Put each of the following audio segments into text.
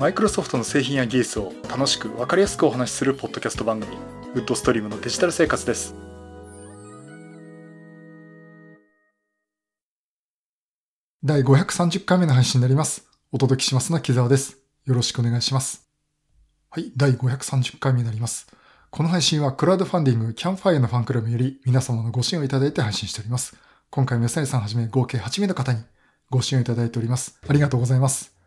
マイクロソフトの製品や技術を楽しく分かりやすくお話しするポッドキャスト番組ウッドストリームのデジタル生活です第530回目の配信になります。お届けしますのは木沢です。よろしくお願いします。はい、第530回目になります。この配信はクラウドファンディングキャンファイアのファンクラブより皆様のご支援をいただいて配信しております。今回も安成さんはじめ合計8名の方にご支援をいただいております。ありがとうございます。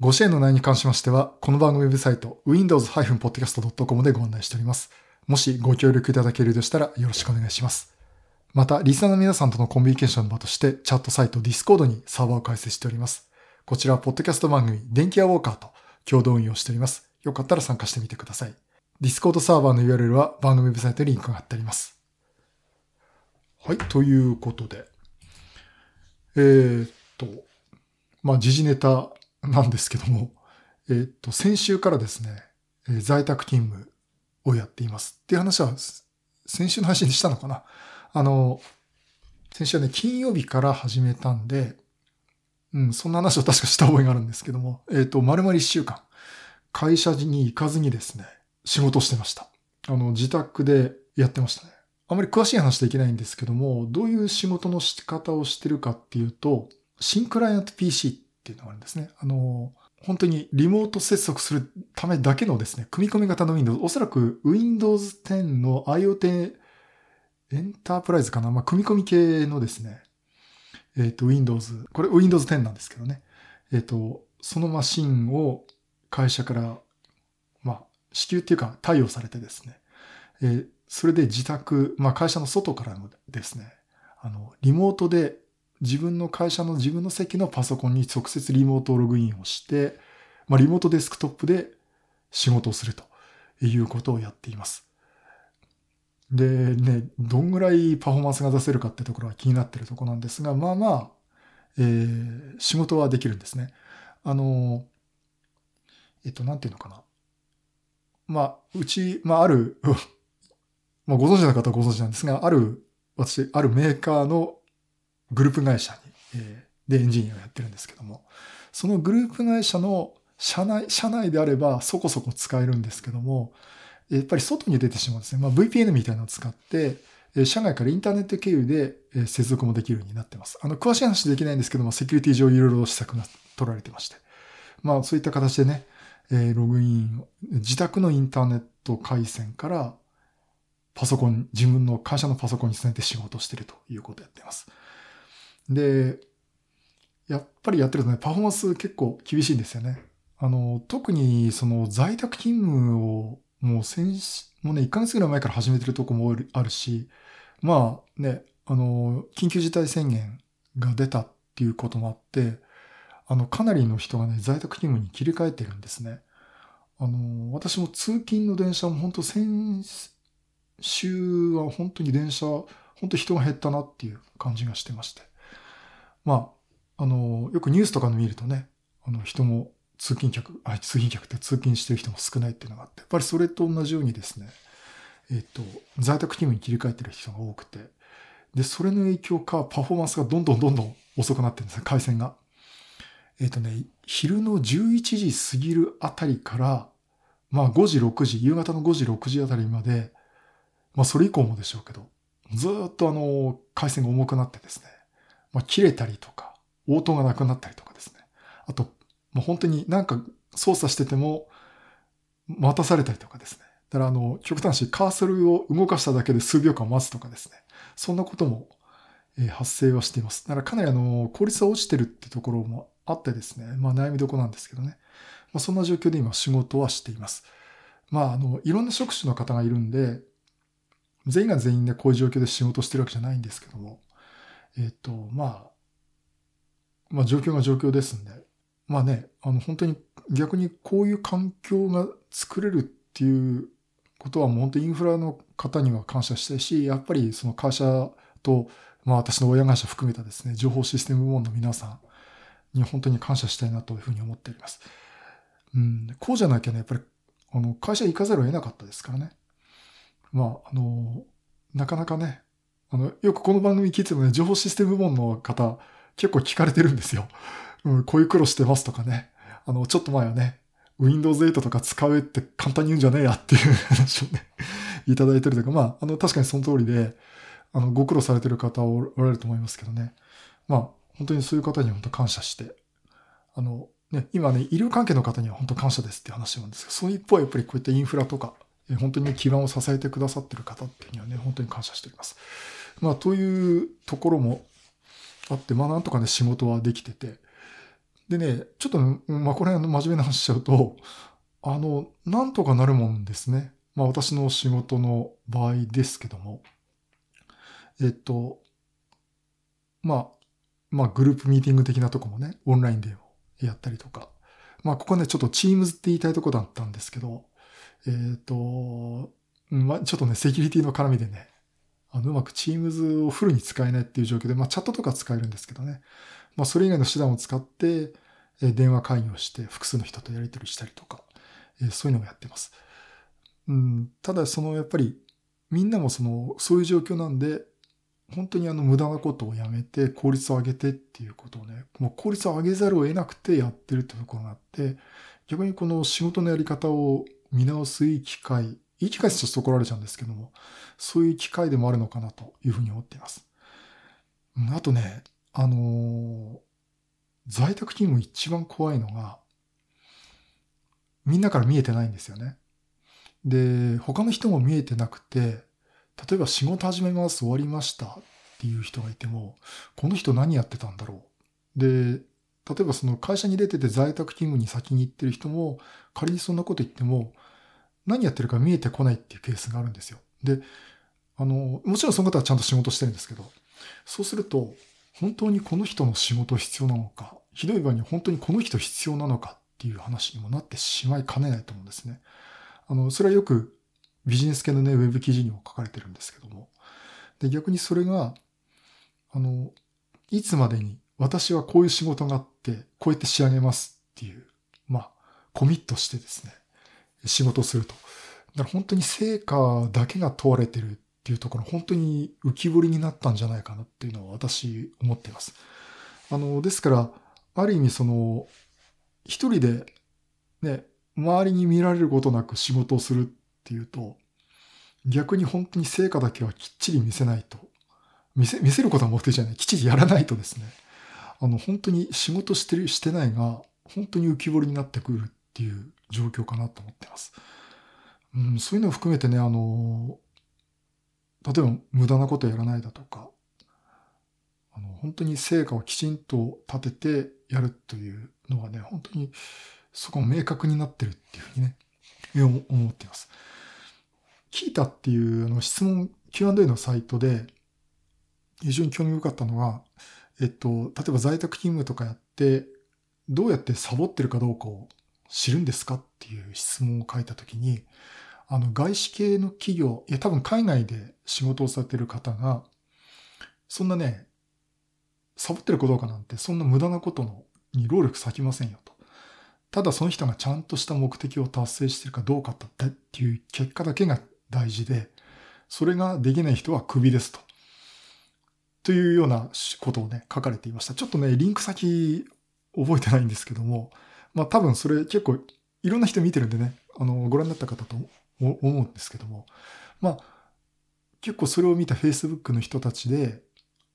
ご支援の内容に関しましては、この番組ウェブサイト windows-podcast.com でご案内しております。もしご協力いただけるとしたらよろしくお願いします。また、リスナーの皆さんとのコミュニケーションの場として、チャットサイト Discord にサーバーを開設しております。こちらは、ポッドキャスト番組、電気屋ウォーカーと共同運用しております。よかったら参加してみてください。Discord サーバーの URL は番組ウェブサイトにリンクが貼ってあります。はい、ということで。えー、っと、まあ、時事ネタなんですけども、え、っと、先週からですね、えー在宅勤務をやっています。っていう話は、先週の配信でしたのかなあの、先週はね、金曜日から始めたんで、うん、そんな話を確かした覚えがあるんですけども、えっ、と、丸々一週間、会社に行かずにですね、仕事してました。あの、自宅でやってましたね。あまり詳しい話できないんですけども、どういう仕事の仕方をしてるかっていうと、シンクライアント PC っていうのがあるんですね。あの、本当にリモート接続するためだけのですね、組み込み型の Windows、おそらく Windows 10の IoT エンタープライズかな？まあ、組み込み系のですね、えっ、と、Windows、これ Windows 10なんですけどね。えっ、と、そのマシンを会社から、まあ、支給っていうか、貸与されてですね。えーそれで自宅、まあ、会社の外からのですね、あの、リモートで自分の会社の自分の席のパソコンに直接リモートログインをして、まあ、リモートデスクトップで仕事をするということをやっています。でね、どんぐらいパフォーマンスが出せるかってところは気になってるところなんですが、まあまあ、えー仕事はできるんですね。あの、えっと、なんていうのかな。まあ、うち、まあ、ある、まあ、ご存知の方はご存知なんですが、ある、私、あるメーカーのグループ会社に、えーでエンジニアをやってるんですけども、そのグループ会社の社内、社内であればそこそこ使えるんですけども、やっぱり外に出てしまうんですね。まあ、VPN みたいなのを使って、社外からインターネット経由で接続もできるようになってます。あの、詳しい話できないんですけども、セキュリティ上いろいろ施策が取られてまして。まあ、そういった形でね、えログイン、自宅のインターネット回線から、パソコン、自分の会社のパソコンにつないで仕事をしてるということをやっています。で、やっぱりやってるとね、パフォーマンス結構厳しいんですよね。あの、特にその在宅勤務をもう先、もうね、1ヶ月ぐらい前から始めてるとこもあるし、まあね、あの、緊急事態宣言が出たっていうこともあって、あの、かなりの人がね、在宅勤務に切り替えてるんですね。あの、私も通勤の電車も本当先週は本当に電車、本当人が減ったなっていう感じがしてまして。まあ、あの、よくニュースとかの見るとね、あの、人も通勤客、あ、通勤客って通勤してる人も少ないっていうのがあって、やっぱりそれと同じようにですね、えっと、在宅勤務に切り替えてる人が多くて、で、それの影響か、パフォーマンスがどんどんどんどん遅くなってるんですね、回線が。えっとね、昼の11時過ぎるあたりから、まあ5時、6時、夕方の5時、6時あたりまで、まあそれ以降もでしょうけど、ずっとあの、回線が重くなってですね、まあ切れたりとか、応答がなくなったりとかですね。あと、もう本当になんか操作してても、待たされたりとかですね。だからあの、極端な話、カーソルを動かしただけで数秒間待つとかですね。そんなことも、え発生はしています。だからかなりあの、効率が落ちてるってところもあってですね。まあ悩みどこなんですけどね。まあそんな状況で今仕事はしています。まああの、いろんな職種の方がいるんで、全員が全員ね、こういう状況で仕事してるわけじゃないんですけども。えっ、と、まあ、まあ状況が状況ですんで。まあね、あの本当に逆にこういう環境が作れるっていうことはもう本当インフラの方には感謝したいし、やっぱりその会社と、まあ私の親会社含めたですね、情報システム部門の皆さんに本当に感謝したいなというふうに思っております。うん、こうじゃなきゃね、やっぱりあの会社行かざるを得なかったですからね。まあ、あの、なかなかね、あの、よくこの番組聞いてもね、情報システム部門の方、結構聞かれてるんですよ。うん、こういう苦労してますとかね。あの、ちょっと前はね、Windows 8とか使うって簡単に言うんじゃねえやっていう話をね、いただいてるというか、まあ、あの、確かにその通りで、あの、ご苦労されてる方おられると思いますけどね。まあ、本当にそういう方に本当感謝して、あの、ね、今ね、医療関係の方には本当感謝ですって話なんですけど、その一方はやっぱりこういったインフラとか、本当に基盤を支えてくださってる方っていうにはね、本当に感謝しております。まあ、というところもあって、まあ、なんとかね、仕事はできてて、でね、ちょっと、まあ、これ、真面目な話しちゃうと、あの、なんとかなるもんですね。まあ、私の仕事の場合ですけども、えっと、まあ、まあ、グループミーティング的なとこもね、オンラインでやったりとか。まあ、ここね、ちょっと Teams って言いたいとこだったんですけど、えっ、ー、と、まあ、ちょっとね、セキュリティの絡みでね、あの、うまく Teams をフルに使えないっていう状況で、まあ、チャットとか使えるんですけどね。まあ、それ以外の手段を使って、え電話会議をして複数の人とやり取りしたりとか、えそういうのをやってます。うん、ただ、その、やっぱり、みんなもその、そういう状況なんで、本当にあの無駄なことをやめて効率を上げてっていうことをね、もう効率を上げざるを得なくてやってるってところがあって、逆にこの仕事のやり方を見直すいい機会、いい機会ってちょっと怒られちゃうんですけども、そういう機会でもあるのかなというふうに思っています。あとね、あのー、在宅勤務一番怖いのが、みんなから見えてないんですよね。で、他の人も見えてなくて、例えば仕事始めます、終わりましたっていう人がいても、この人何やってたんだろう。で、例えばその会社に出てて在宅勤務に先に行ってる人も、仮にそんなこと言っても、何やってるか見えてこないっていうケースがあるんですよ。で、あの、もちろんその方はちゃんと仕事してるんですけど、そうすると、本当にこの人の仕事必要なのか、ひどい場合に本当にこの人必要なのかっていう話にもなってしまいかねないと思うんですね。あの、それはよくビジネス系のね、ウェブ記事にも書かれてるんですけども。で、逆にそれが、あの、いつまでに私はこういう仕事があって、こうやって仕上げますっていう、まあ、コミットしてですね、仕事すると。だから本当に成果だけが問われてるっていうところ、本当に浮き彫りになったんじゃないかなっていうのは私思っています。あの、ですから、ある意味その、一人でね、周りに見られることなく仕事をするっていうと、逆に本当に成果だけはきっちり見せないと、見せ、見せることは目的じゃない、きっちりやらないとですね、あの、本当に仕事してる、してないが、本当に浮き彫りになってくるっていう状況かなと思ってます。うん、そういうのを含めてね、あの、例えば無駄なことやらないだとか、あの、本当に成果をきちんと立ててやるというのがね、本当にそこも明確になってるっていうふうにね、思っています。聞いたっていうあの質問 Q&A のサイトで非常に興味深かったのは、えっと、例えば在宅勤務とかやって、どうやってサボってるかどうかを知るんですか？っていう質問を書いたときに、あの、外資系の企業、いや、多分海外で仕事をされてる方が、そんなね、サボってるかどうかなんて、そんな無駄なことのに労力割きませんよと。ただその人がちゃんとした目的を達成してるかどうかっっていう結果だけが大事で、それができない人はクビですと。というようなことをね、書かれていました。ちょっとね、リンク先覚えてないんですけども、まあ多分それ結構いろんな人見てるんでね、あの、ご覧になった方と思うんですけども、まあ結構それを見た Facebook の人たちで、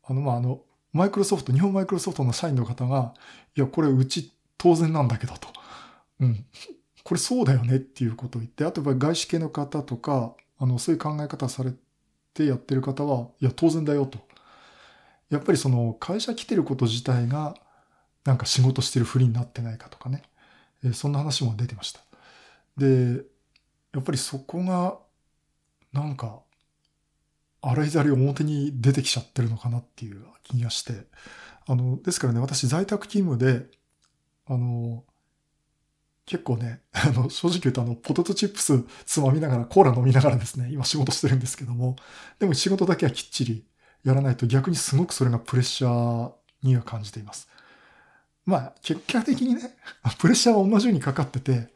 あの、まああの、マイクロソフト、日本マイクロソフトの社員の方が、いや、これうち当然なんだけどと。うん。これそうだよねっていうことを言って、あとは外資系の方とか、あの、そういう考え方されてやってる方は、いや、当然だよと。やっぱりその会社来てること自体が、なんか仕事してるふりになってないかとかね。えそんな話も出てました。で、やっぱりそこが、なんか、洗いざり表に出てきちゃってるのかなっていう気がして。あの、ですからね、私在宅勤務で、あの、結構ね、あの、正直言うとあの、ポテトチップスつまみながら、コーラ飲みながらですね、今仕事してるんですけども、でも仕事だけはきっちりやらないと逆にすごくそれがプレッシャーには感じています。まあ、結果的にね、プレッシャーは同じようにかかってて、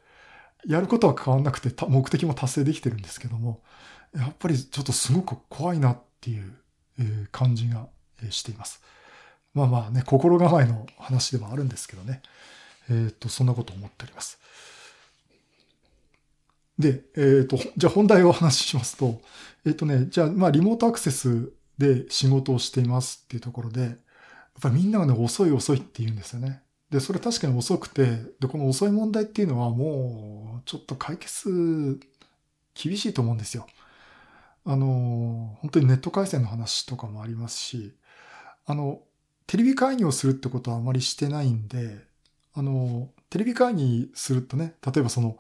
やることは変わんなくて、目的も達成できてるんですけども、やっぱりちょっとすごく怖いなっていう感じがしています。まあまあね、心構えの話ではあるんですけどね。えっ、ー、と、そんなこと思っております。で、えっ、ー、と、じゃあ本題をお話ししますと、えっ、ー、とね、じゃあ、まあ、リモートアクセスで仕事をしていますっていうところで、っぱりみんながね、遅い遅いって言うんですよね。で、それ確かに遅くて、で、この遅い問題っていうのはもう、ちょっと解決、厳しいと思うんですよ。あの、本当にネット回線の話とかもありますし、あの、テレビ会議をするってことはあまりしてないんで、あの、テレビ会議するとね、例えばその、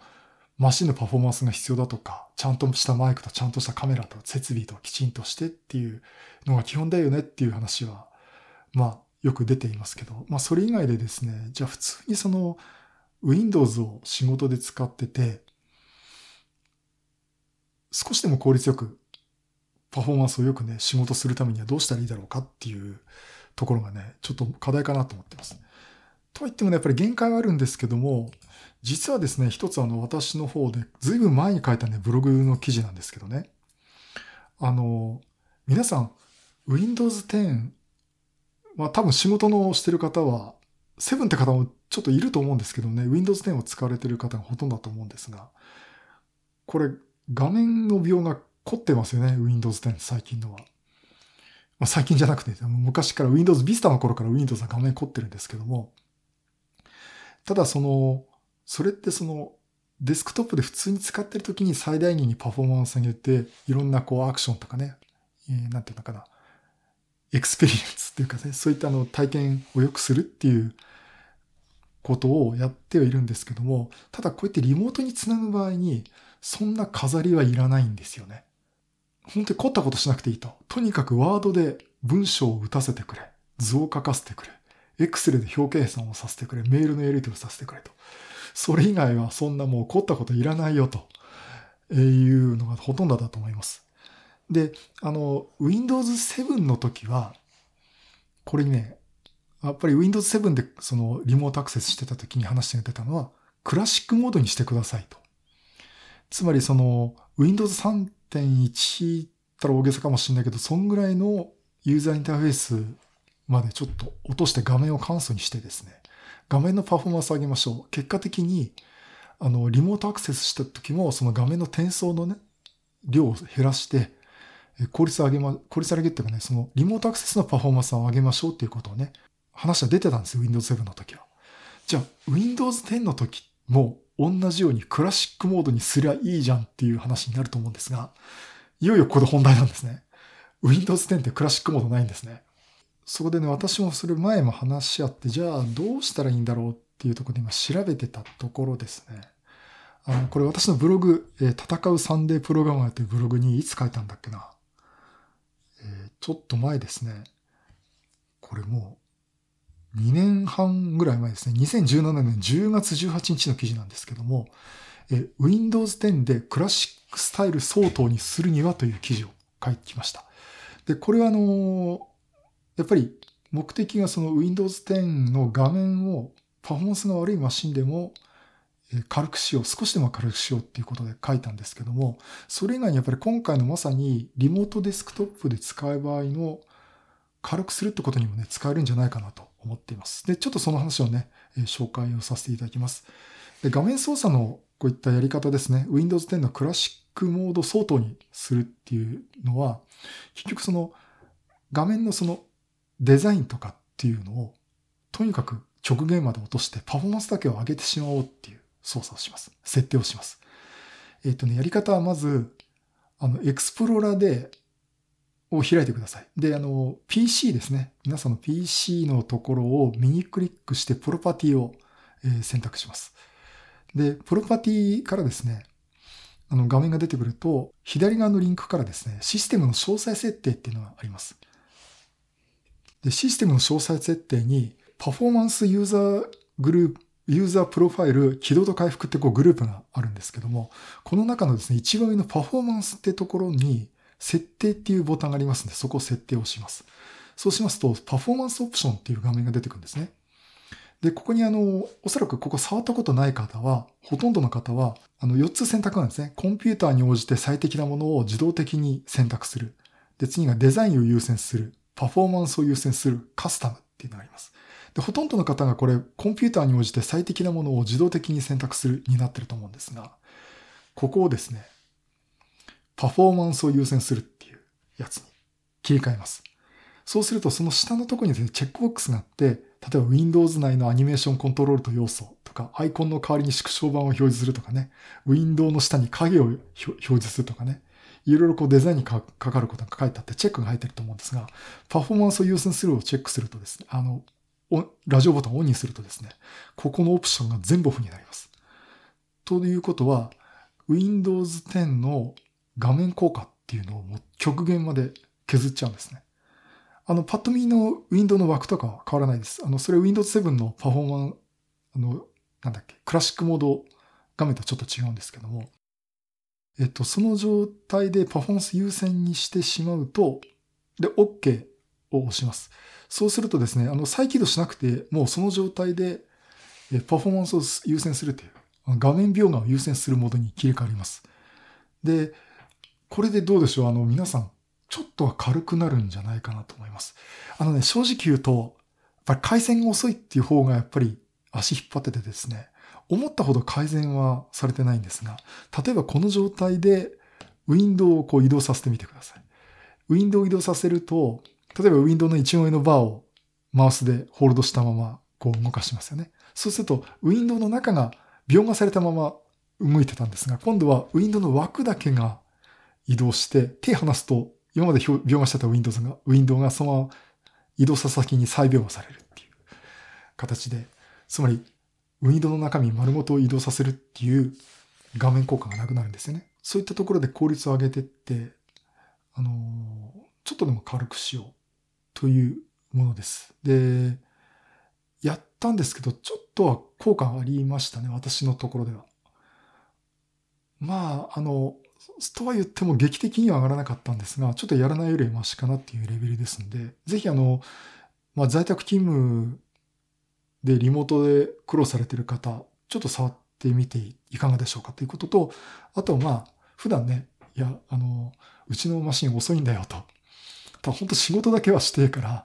マシンのパフォーマンスが必要だとか、ちゃんとしたマイクとちゃんとしたカメラと設備ときちんとしてっていうのが基本だよねっていう話は、まあ、よく出ていますけど、まあ、それ以外でですね、じゃあ普通にその、Windows を仕事で使ってて、少しでも効率よくパフォーマンスをよくね、仕事するためにはどうしたらいいだろうかっていうところがね、ちょっと課題かなと思ってます。とは言ってもね、やっぱり限界はあるんですけども、実はですね、一つあの私の方で、ずいぶん前に書いたね、ブログの記事なんですけどね。あの、皆さん、Windows 10、まあ多分仕事のしてる方は、7って方もちょっといると思うんですけどね、Windows 10を使われてる方がほとんどだと思うんですが、これ、画面の描が凝ってますよね、Windows 10最近のは。まあ、最近じゃなくて、昔から Windows Vista の頃から Windows は画面凝ってるんですけども、ただその、それってその、デスクトップで普通に使ってる時に最大限にパフォーマンス上げて、いろんなこうアクションとかね、えー、なんていうのかな、 experience っていうかね、そういったあの体験を良くするっていうことをやってはいるんですけども、ただこうやってリモートにつなぐ場合に、そんな飾りはいらないんですよね。本当に凝ったことしなくていいと。とにかくワードで文章を打たせてくれ。図を書かせてくれ。エクセルで表計算をさせてくれ。メールのやり取りをさせてくれと。それ以外はそんなもう凝ったこといらないよというのがほとんどだと思います。で、あの、Windows 7の時は、これね、やっぱり Windows 7でそのリモートアクセスしてた時に話してたのは、クラシックモードにしてくださいと。つまりその Windows 3 1.1ったら大げさかもしれないけど、そんぐらいのユーザーインターフェースまでちょっと落として画面を簡素にしてですね、画面のパフォーマンスを上げましょう。結果的に、あの、リモートアクセスした時も、その画面の転送のね、量を減らして、効率を上げま、効率上げっていうかね、そのリモートアクセスのパフォーマンスを上げましょうっていうことをね、話は出てたんですよ、Windows 7の時は。じゃあ、Windows 10の時も同じようにクラシックモードにすりゃいいじゃんっていう話になると思うんですが、いよいよここで本題なんですね。Windows 10ってクラシックモードないんですね。そこでね、私もそれ前も話し合って、じゃあどうしたらいいんだろうっていうところで今調べてたところですね。あの、これ私のブログ、えー、戦うサンデープログラマーというブログにいつ書いたんだっけな。ちょっと前ですね。これもう2年半ぐらい前ですね、2017年10月18日の記事なんですけども、Windows 10でクラシックスタイル相当にするにはという記事を書いてきました。で、これはあの、やっぱり目的がその Windows 10の画面をパフォーマンスが悪いマシンでも軽くしよう、少しでも軽くしようっていうことで書いたんですけども、それ以外にやっぱり今回のまさにリモートデスクトップで使う場合の軽くするってことにもね、使えるんじゃないかなと思っています。で、ちょっとその話をね、紹介をさせていただきます。で、画面操作のこういったやり方ですね、Windows 10のクラシックモード相当にするっていうのは、結局その画面のそのデザインとかっていうのを、とにかく極限まで落としてパフォーマンスだけを上げてしまおうっていう操作をします。設定をします。えっ、ー、とね、やり方はまず、あの、エクスプローラーでを開いてください。で、あの、PC ですね。皆さんの PC のところを右クリックしてプロパティを、え選択します。で、プロパティからですね、あの画面が出てくると、左側のリンクからですね、システムの詳細設定っていうのがあります。で、システムの詳細設定に、パフォーマンスユーザーグループ、ユーザープロファイル、起動と回復ってこうグループがあるんですけども、この中のですね、一番上のパフォーマンスってところに、設定っていうボタンがありますので、そこを設定をします。そうしますと、パフォーマンスオプションっていう画面が出てくるんですね。で、ここにあの、おそらくここ触ったことない方は、ほとんどの方は、あの、4つ選択なんですね。コンピューターに応じて最適なものを自動的に選択する。で、次がデザインを優先する。パフォーマンスを優先する。カスタムっていうのがあります。で、ほとんどの方がこれ、コンピューターに応じて最適なものを自動的に選択するになってると思うんですが、ここをですね、パフォーマンスを優先するっていうやつに切り替えます。そうすると、その下のところにですね、チェックボックスがあって、例えば Windows 内のアニメーションコントロールと要素とか、アイコンの代わりに縮小版を表示するとかね、ウィンドウの下に影を表示するとかね、いろいろこうデザインにかかることが書いてあってチェックが入ってると思うんですが、パフォーマンスを優先するをチェックするとですね、あの、ラジオボタンをオンにするとですね、ここのオプションが全部オフになります。ということは、Windows 10の画面効果っていうのをもう極限まで削っちゃうんですね。あの、パッと見のウィンドウの枠とかは変わらないです。あの、それ Windows 7のパフォーマンス、あの、なんだっけ、クラシックモード画面とはちょっと違うんですけども、えっと、その状態でパフォーマンス優先にしてしまうと、で、OK を押します。そうするとですね、あの、再起動しなくて、もうその状態で、パフォーマンスを優先するという、画面描画を優先するモードに切り替わります。で、これでどうでしょう？あの、皆さん、ちょっとは軽くなるんじゃないかなと思います。あのね、正直言うと、やっぱり回線が遅いっていう方がやっぱり足引っ張っててですね、思ったほど改善はされてないんですが、例えばこの状態でウィンドウをこう移動させてみてください。ウィンドウを移動させると、例えばウィンドウの一番上のバーをマウスでホールドしたままこう動かしますよね。そうすると、ウィンドウの中が描画されたまま動いてたんですが、今度はウィンドウの枠だけが移動して、手離すと今まで描画してた Windows が、ウィンドウがそのまま移動した先に再描画されるっていう形で、つまり、ウィンドウの中身丸ごと移動させるっていう画面効果がなくなるんですよね。そういったところで効率を上げてって、あのー、ちょっとでも軽くしようというものです。で、やったんですけど、ちょっとは効果がありましたね、私のところでは。まあ、あの、とは言っても劇的には上がらなかったんですが、ちょっとやらないよりはマシかなっていうレベルですんで、ぜひあの、まあ、在宅勤務でリモートで苦労されてる方、ちょっと触ってみていかがでしょうかということと、あとまあ、普段ね、いや、あの、うちのマシン遅いんだよと。ただ本当仕事だけはしてから、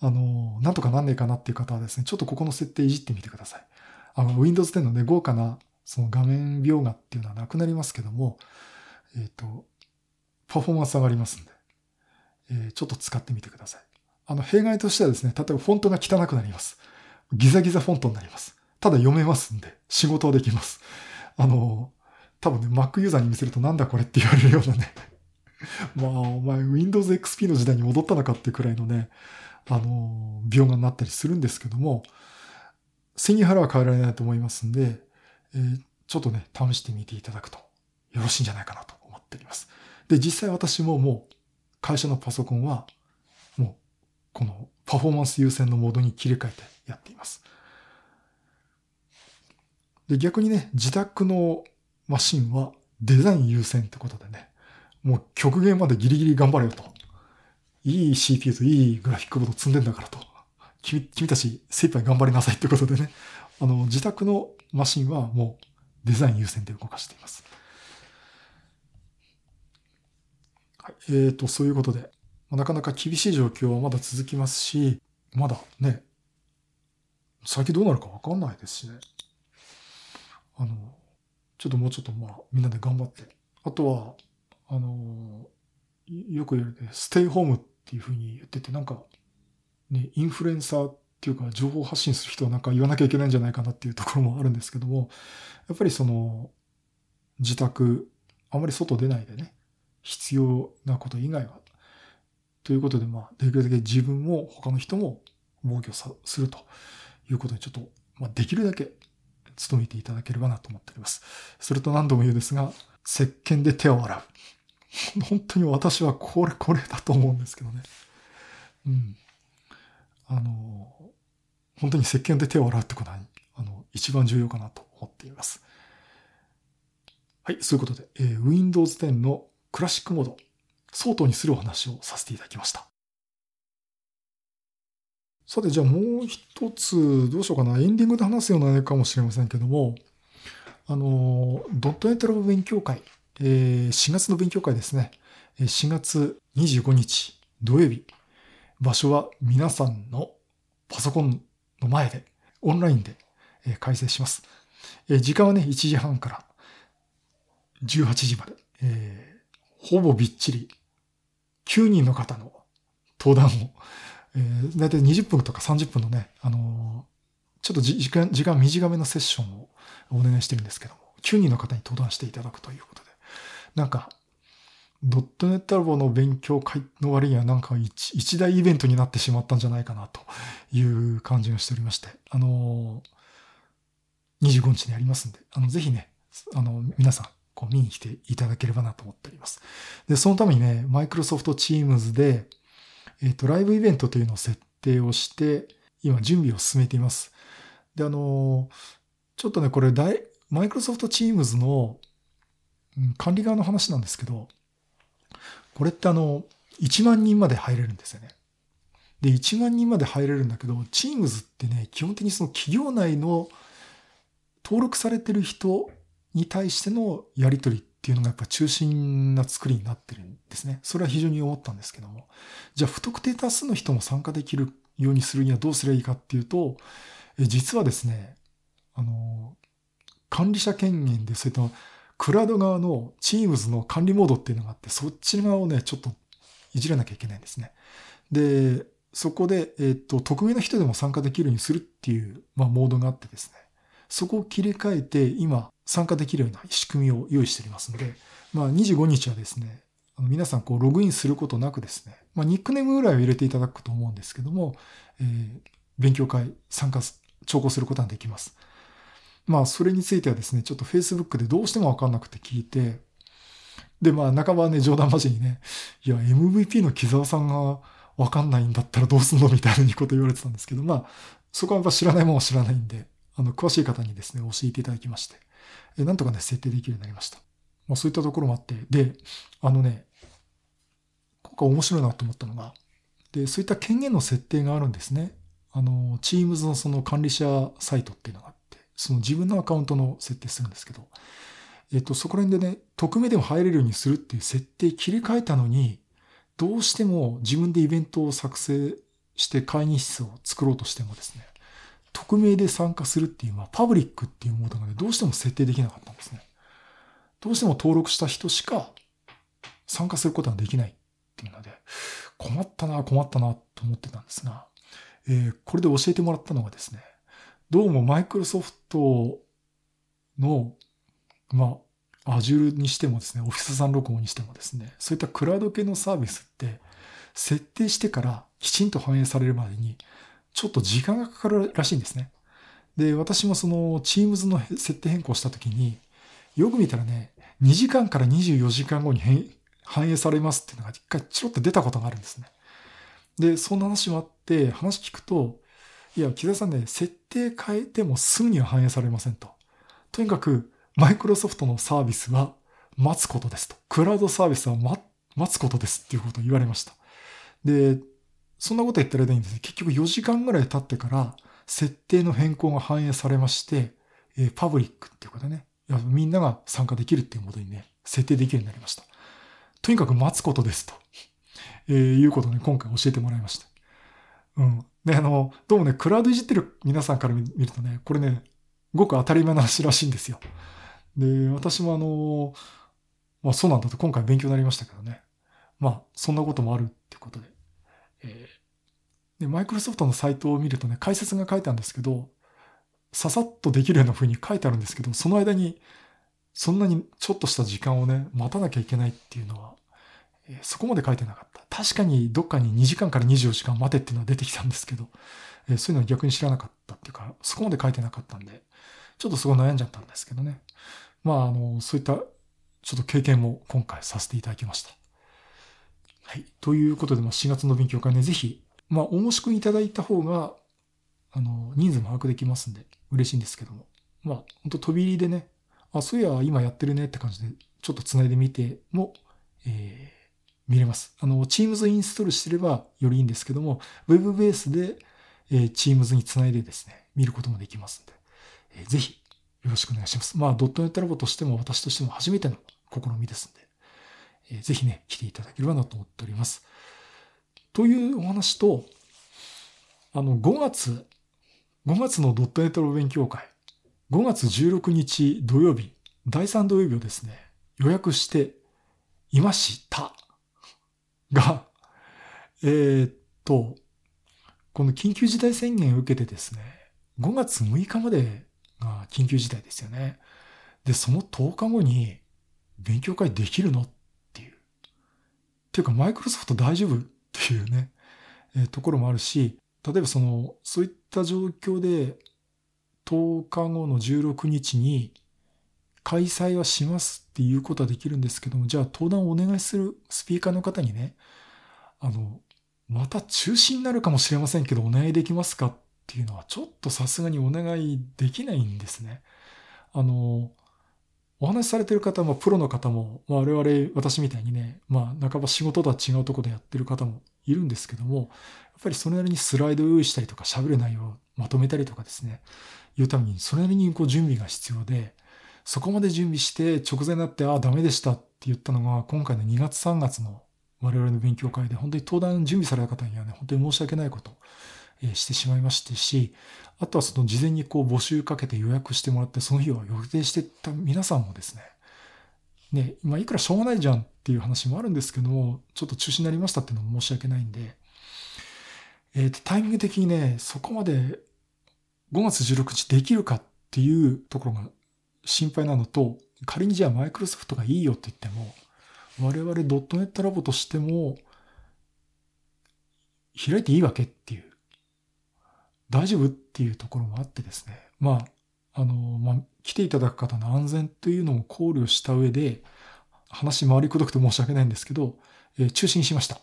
あの、なんとかなんねえかなっていう方はですね、ちょっとここの設定いじってみてください。あの、Windows 10のね、豪華なその画面描画っていうのはなくなりますけども、えっ、ー、と、パフォーマンス上がりますんで、えー、ちょっと使ってみてください。あの、弊害としてはですね、例えばフォントが汚くなります。ギザギザフォントになります。ただ読めますんで、仕事はできます。あの、多分ね、Mac ユーザーに見せるとなんだこれって言われるようなね。まあ、お前 Windows XP の時代に戻ったのかってくらいのね、あの、描画になったりするんですけども、背に腹は変えられないと思いますんで、えー、ちょっとね、試してみていただくとよろしいんじゃないかなと思っております。で、実際私ももう会社のパソコンはもうこのパフォーマンス優先のモードに切り替えてやっています。で、逆にね、自宅のマシンはデザイン優先ってことでね、もう極限までギリギリ頑張れよと。いい CPU といいグラフィックボード積んでんだからと。君君たち精一杯頑張りなさいってことでね、あの、自宅のマシンはもうデザイン優先で動かしています。はい。えーと、そういうことで、なかなか厳しい状況はまだ続きますし、まだね、先どうなるかわかんないですしね。あの、ちょっともうちょっとまあ、みんなで頑張って。あとは、あの、よく言われて、ステイホームっていうふうに言ってて、なんか、ね、インフルエンサーっていうか、情報発信する人はなんか言わなきゃいけないんじゃないかなっていうところもあるんですけども、やっぱりその、自宅、あまり外出ないでね、必要なこと以外は。ということで、まあ、できるだけ自分も他の人も防御さするということで、ちょっと、まあ、できるだけ努めていただければなと思っております。それと何度も言うですが、石鹸で手を洗う。本当に私はこれこれだと思うんですけどね。うん。あの、本当に石鹸で手を洗うってことは、あの、一番重要かなと思っています。はい、そういうことで、えー、Windows 10のクラシックモード、相当にするお話をさせていただきました。さて、じゃあもう一つ、どうしようかな。エンディングで話すような内容かもしれませんけども、あの、ドットネットラボ勉強会、えー、4月の勉強会ですね。4月25日土曜日。場所は皆さんのパソコンの前で、オンラインで開催します。時間はね、1時半から18時まで、えー、ほぼびっちり9人の方の登壇を、えー、だいたい20分とか30分のね、あのー、ちょっと時間、時間短めのセッションをお願いしてるんですけども、9人の方に登壇していただくということで、なんか、ドットネットラボの勉強会の割にはなんか一大イベントになってしまったんじゃないかなという感じがしておりまして、あのー、25日にやりますんで、あの、ぜひね、あの、皆さん、こう見に来ていただければなと思っております。で、そのためにね、マイクロソフト Teams で、えっ、ー、と、ライブイベントというのを設定をして、今準備を進めています。で、あの、ちょっとね、これ、マイクロソフト Teams の、管理側の話なんですけど、これってあの、1万人まで入れるんですよね。で、1万人まで入れるんだけど、Teams ってね、基本的にその企業内の登録されてる人に対してのやり取りっていうのがやっぱ中心な作りになってるんですね。それは非常に思ったんですけども。じゃあ不特定多数の人も参加できるようにするにはどうすればいいかっていうと、え実はですね、あの、管理者権限で、それとクラウド側の Teams の管理モードっていうのがあって、そっち側をね、ちょっといじらなきゃいけないんですね。で、そこで、えっ、と、匿名な人でも参加できるようにするっていう、まあ、モードがあってですね。そこを切り替えて、今、参加できるような仕組みを用意しておりますので、まあ、25日はですね、あの皆さんこうログインすることなくですね、まあ、ニックネームぐらいを入れていただくと思うんですけども、えー、勉強会参加、聴講することができます。まあ、それについてはですね、ちょっと Facebook でどうしてもわかんなくて聞いて、で、まあ、半ばね、冗談交じりね、いや、MVP の木沢さんがわかんないんだったらどうすんのみたいなこと言われてたんですけど、まあ、そこはやっぱ知らないものは知らないんで、あの、詳しい方にですね、教えていただきまして、えなんとかね、設定できるようになりました。まあ、そういったところもあって、で、あのね、今回面白いなと思ったのが、で、そういった権限の設定があるんですね。あの、Teams のその管理者サイトっていうのが、その自分のアカウントの設定するんですけど、えっと、そこら辺でね、匿名でも入れるようにするっていう設定切り替えたのに、どうしても自分でイベントを作成して会議室を作ろうとしてもですね、匿名で参加するっていう、まあ、パブリックっていうモードがね、どうしても設定できなかったんですね。どうしても登録した人しか参加することができないっていうので、困ったな、困ったなと思ってたんですが、えー、これで教えてもらったのがですね、どうもマイクロソフトの、まあ、Azure にしてもですね、Office 365にしてもですね、そういったクラウド系のサービスって、設定してからきちんと反映されるまでに、ちょっと時間がかかるらしいんですね。で、私もその Teams の設定変更したときに、よく見たらね、2時間から24時間後に反映されますっていうのが一回ちょっと出たことがあるんですね。で、そんな話もあって、話聞くと、いや、木田さんね、設定変えてもすぐには反映されませんと。とにかく、マイクロソフトのサービスは待つことですと。クラウドサービスは待つことですっていうことを言われました。で、そんなこと言ったらいいんですね。結局4時間ぐらい経ってから、設定の変更が反映されまして、えー、パブリックっていうことね、みんなが参加できるっていうものにね、設定できるようになりました。とにかく待つことですと、えー、いうことをね、今回教えてもらいました。うん。で、あの、どうもね、クラウドいじってる皆さんから見るとね、これね、ごく当たり前の話らしいんですよ。で、私もあの、まあそうなんだと今回勉強になりましたけどね。まあ、そんなこともあるってことで。えー、で、マイクロソフトのサイトを見るとね、解説が書いてあるんですけど、ささっとできるような風に書いてあるんですけど、その間に、そんなにちょっとした時間をね、待たなきゃいけないっていうのは、えー、そこまで書いてなかった。確かにどっかに2時間から24時間待てっていうのは出てきたんですけど、え、そういうのは逆に知らなかったっていうか、そこまで書いてなかったんで、ちょっとすごい悩んじゃったんですけどね。まあ、あの、そういったちょっと経験も今回させていただきました。はい。ということで、まあ、4月の勉強会ね、ぜひ、まあ、お申し込みいただいた方が、あの、人数も把握できますんで、嬉しいんですけども。まあ、本当飛び入りでね、あ、そういや、今やってるねって感じで、ちょっと繋いでみても、えー、見れます。あの、Teams インストールしてればよりいいんですけども、Web ベースで、えー、Teams に繋いでですね、見ることもできますんで、えー、ぜひ、よろしくお願いします。まあ、ドットネットラボとしても私としても初めての試みですんで、えー、ぜひね、来ていただければなと思っております。というお話と、あの、5月、5月のドットネットの勉強会、5月16日土曜日、第3土曜日をですね、予約していましたが、えー、っと、この緊急事態宣言を受けてですね、5月6日までが緊急事態ですよね。で、その10日後に勉強会できるの？っていう。っていうか、マイクロソフト大丈夫？っていうね、えー、ところもあるし、例えばその、そういった状況で、10日後の16日に開催はしますっていうことはできるんですけども、じゃあ登壇をお願いするスピーカーの方にね、あの、また中止になるかもしれませんけど、お願いできますかっていうのはちょっとさすがにお願いできないんですね。あの、お話しされてる方も、プロの方も、まあ、我々、私みたいにね、まあ、半ば仕事とは違うとこでやってる方もいるんですけども、やっぱりそれなりにスライドを用意したりとか、喋る内容をまとめたりとかですね、いうために、それなりにこう準備が必要で、そこまで準備して直前になって、ああ、ダメでしたって言ったのが、今回の2月3月の我々の勉強会で、本当に登壇準備された方にはね、本当に申し訳ないことをしてしまいましてし、あとはその事前にこう募集かけて予約してもらって、その日を予定してた皆さんもですね、ね、今いくらしょうがないじゃんっていう話もあるんですけども、ちょっと中止になりましたっていうのも申し訳ないんで、えっ、ー、と、タイミング的にね、そこまで5月16日できるかっていうところが心配なのと、仮にじゃあマイクロソフトがいいよって言っても、我々ドットネットラボとしても、開いていいわけっていう、大丈夫っていうところもあってですね。まあ、あの、まあ、来ていただく方の安全というのも考慮した上で、話回りくどくて申し訳ないんですけど、えー、中止にしました。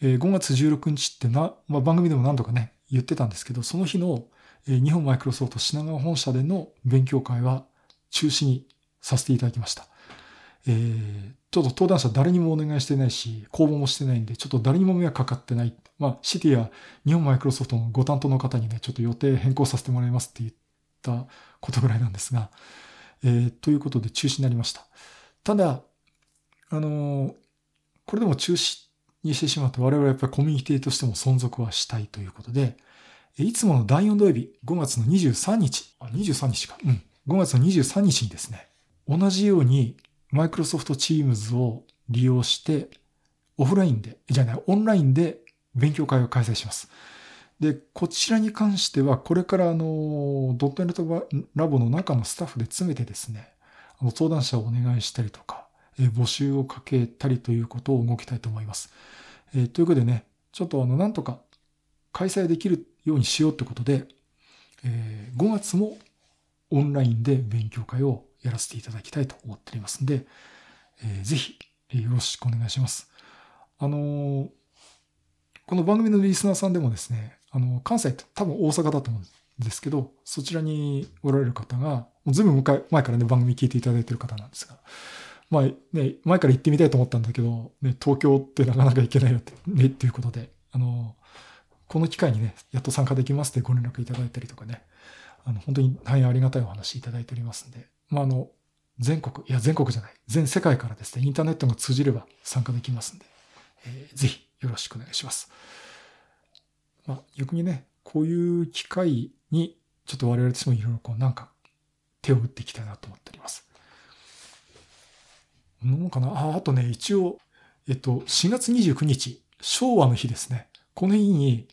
えー、5月16日ってな、まあ、番組でも何度かね、言ってたんですけど、その日の、えー、日本マイクロソフト品川本社での勉強会は中止にさせていただきました。えー、ちょっと登壇者誰にもお願いしてないし、公募もしてないんで、ちょっと誰にも迷惑かかってない。まあ、シティや日本マイクロソフトのご担当の方にね、ちょっと予定変更させてもらいますって言ったことぐらいなんですが、えー、ということで中止になりました。ただ、あのー、これでも中止にしてしまうと我々はやっぱりコミュニティとしても存続はしたいということで、いつもの第4土曜日、5月の23日、あ、23日か。うん。5月の23日にですね、同じようにマイクロソフトチームズを利用して、オフラインで、じゃない、オンラインで勉強会を開催します。で、こちらに関しては、これからあの、ドットネットラボの中のスタッフで詰めてですね、あの、相談者をお願いしたりとか、え募集をかけたりということを動きたいと思います。え、ということでね、ちょっとあの、なんとか開催できるようにしようってことで、えー、5月もオンラインで勉強会をやらせていただきたいと思っておりますんで、えー、ぜひ、よろしくお願いします。あのー、この番組のリスナーさんでもですね、あの、関西って多分大阪だと思うんですけど、そちらにおられる方が、もうずいぶん前からね、番組聞いていただいてる方なんですが、まあね、前から行ってみたいと思ったんだけど、ね、東京ってなかなか行けないよって、ね、っていうことで、あの、この機会にね、やっと参加できますってご連絡いただいたりとかね、あの、本当に大変ありがたいお話いただいておりますんで、まあ、あの、全国、いや、全国じゃない、全世界からですね、インターネットが通じれば参加できますんで、えー、ぜひよろしくお願いします。まあ、逆にね、こういう機会に、ちょっと我々としてもいろいろこう、なんか、手を打っていきたいなと思っております。のかな？あ、あとね、一応、えっと、4月29日、昭和の日ですね。この日に、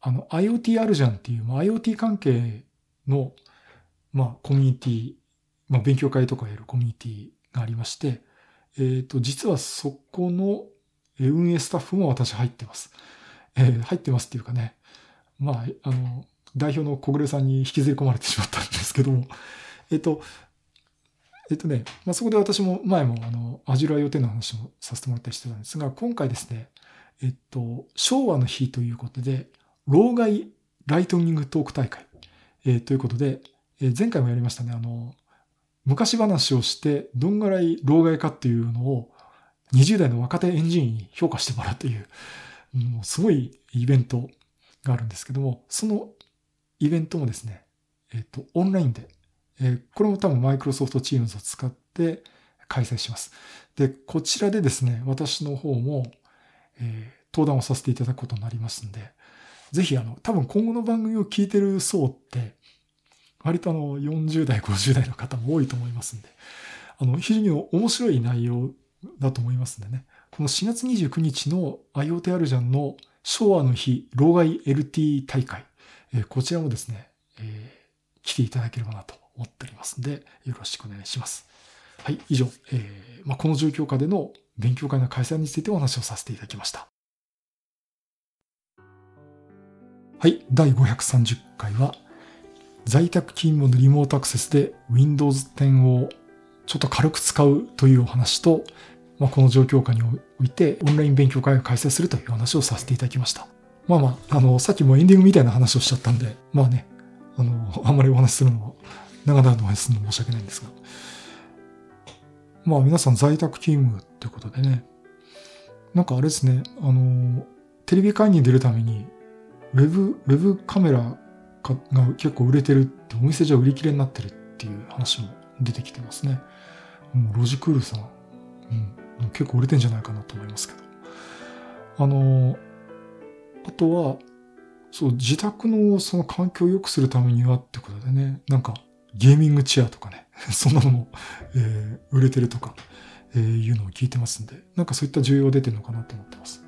あの、IoT あるじゃんっていう、まあ、IoT 関係の、まあ、コミュニティ、まあ、勉強会とかやるコミュニティがありまして、えっ、ー、と、実はそこの運営スタッフも私入ってます。えー、入ってますっていうかね、まあ、あの、代表の小暮さんに引きずり込まれてしまったんですけども、えっ、ー、と、えっとね、まあ、そこで私も前もあの、Azure IoT の話もさせてもらったりしてたんですが、今回ですね、えっと、昭和の日ということで、老害ライトニングトーク大会、えー、ということで、えー、前回もやりましたね、あの、昔話をしてどんぐらい老害かっていうのを20代の若手エンジニアに評価してもらうという、もうすごいイベントがあるんですけども、そのイベントもですね、えっ、ー、と、オンラインでえー、これも多分マイクロソフトチームズを使って開催します。で、こちらでですね、私の方も、えー、登壇をさせていただくことになりますんで、ぜひあの、多分今後の番組を聞いてる層って、割とあの、40代、50代の方も多いと思いますんで、あの、非常に面白い内容だと思いますんでね。この4月29日の IoT あるじゃんの昭和の日、老害 LT 大会、えー、こちらもですね、えー、来ていただければなと思っておりますんで、よろしくお願いします。はい、以上、えーまあ、この状況下での勉強会の開催についてお話をさせていただきました。はい、第530回は、在宅勤務のリモートアクセスで Windows 10をちょっと軽く使うというお話と、まあ、この状況下においてオンライン勉強会を開催するという話をさせていただきました。まあまあ、あの、さっきもエンディングみたいな話をしちゃったんで、まあね、あの、あんまりお話するのも、長々とお話しするのも申し訳ないんですが。まあ皆さん在宅勤務ってことでね、なんかあれですね、あの、テレビ会議に出るために、ウェブ、ウェブカメラが結構売れてるってお店じゃ売り切れになってるっていう話も出てきてますね。もうロジクールさん、うん、結構売れてんじゃないかなと思いますけど。あの、あとは、そう、自宅のその環境を良くするためにはってことでね、なんかゲーミングチェアとかね、そんなのも、えー、売れてるとか、えー、いうのを聞いてますんで、なんかそういった需要が出てるのかなと思ってます。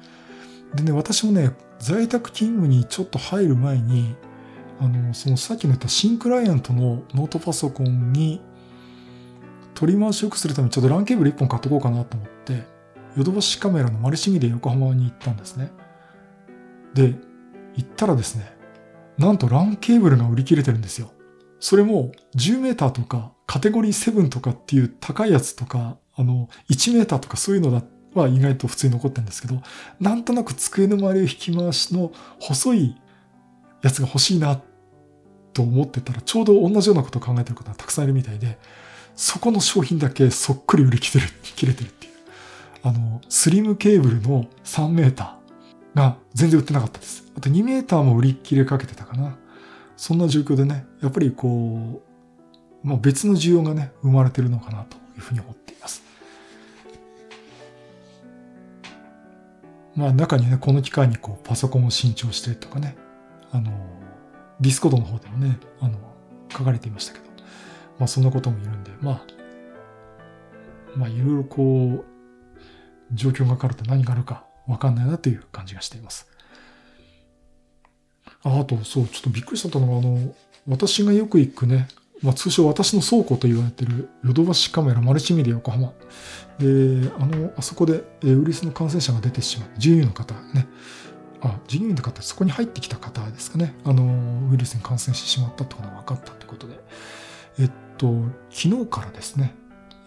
でね、私もね、在宅勤務にちょっと入る前に、あの、そのさっきの言った新クライアントのノートパソコンに取り回しよくするためにちょっと LAN ケーブル1本買っとこうかなと思って、ヨドバシカメラのマルシミで横浜に行ったんですね。で、行ったらですね、なんと LAN ケーブルが売り切れてるんですよ。それも10メーターとかカテゴリー7とかっていう高いやつとか、あの、1メーターとかそういうのだは意外と普通に残ってるんですけど、なんとなく机の周りを引き回しの細いやつが欲しいなと思ってたら、ちょうど同じようなことを考えてる方がたくさんいるみたいで、そこの商品だけそっくり売り切れる、切れてるっていう。あの、スリムケーブルの3メーターが全然売ってなかったです。あと2メーターも売り切れかけてたかな。そんな状況でね、やっぱりこう、まあ、別の需要がね、生まれてるのかなというふうに思っています。まあ中にね、この機会にこうパソコンを新調してとかね、あの、 Discord の方でもね、あの、書かれていましたけど、まあそんなこともいるんで、まあ、まあいろいろこう、状況が変わると何があるかわかんないなという感じがしています。ああと、そう、ちょっとびっくりしたのが、あの、私がよく行くね、まあ、通称私の倉庫と言われてるヨドバシカメラマルチメディア横浜。で、あの、あそこでウイルスの感染者が出てしまって、従業員の方ね、あ、従業員の方、そこに入ってきた方ですかね、あの、ウイルスに感染してしまったってことが分かったってことで、えっと、昨日からですね、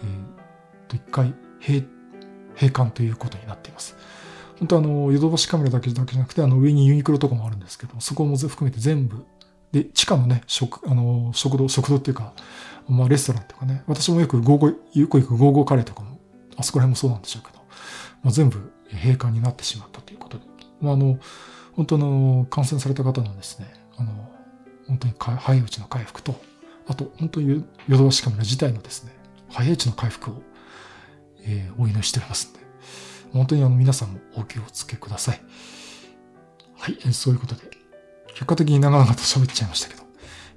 えー、っと、一回閉、閉館ということになっています。本当あの、ヨドバシカメラだけだけじゃなくて、あの、上にユニクロとかもあるんですけど、そこも含めて全部、で、地下のね、食、あの、食堂、食堂っていうか、まあ、レストランとかね、私もよくゴーゴー、よく行くゴーゴーカレーとかも、あそこら辺もそうなんでしょうけど、まあ、全部閉館になってしまったということで、まあ、あの、本当の感染された方のですね、あの、本当に早いうちの回復と、あと、本当にヨドバシカメラ自体のですね、早いうちの回復を、えー、お祈りしておりますんで、本当にあの皆さんもお気をつけください。はい、そういうことで、結果的に長々と喋っちゃいましたけど、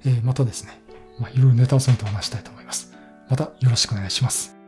えー、またですね、まあ、いろいろネタを詰めてお話したいと思います。またよろしくお願いします。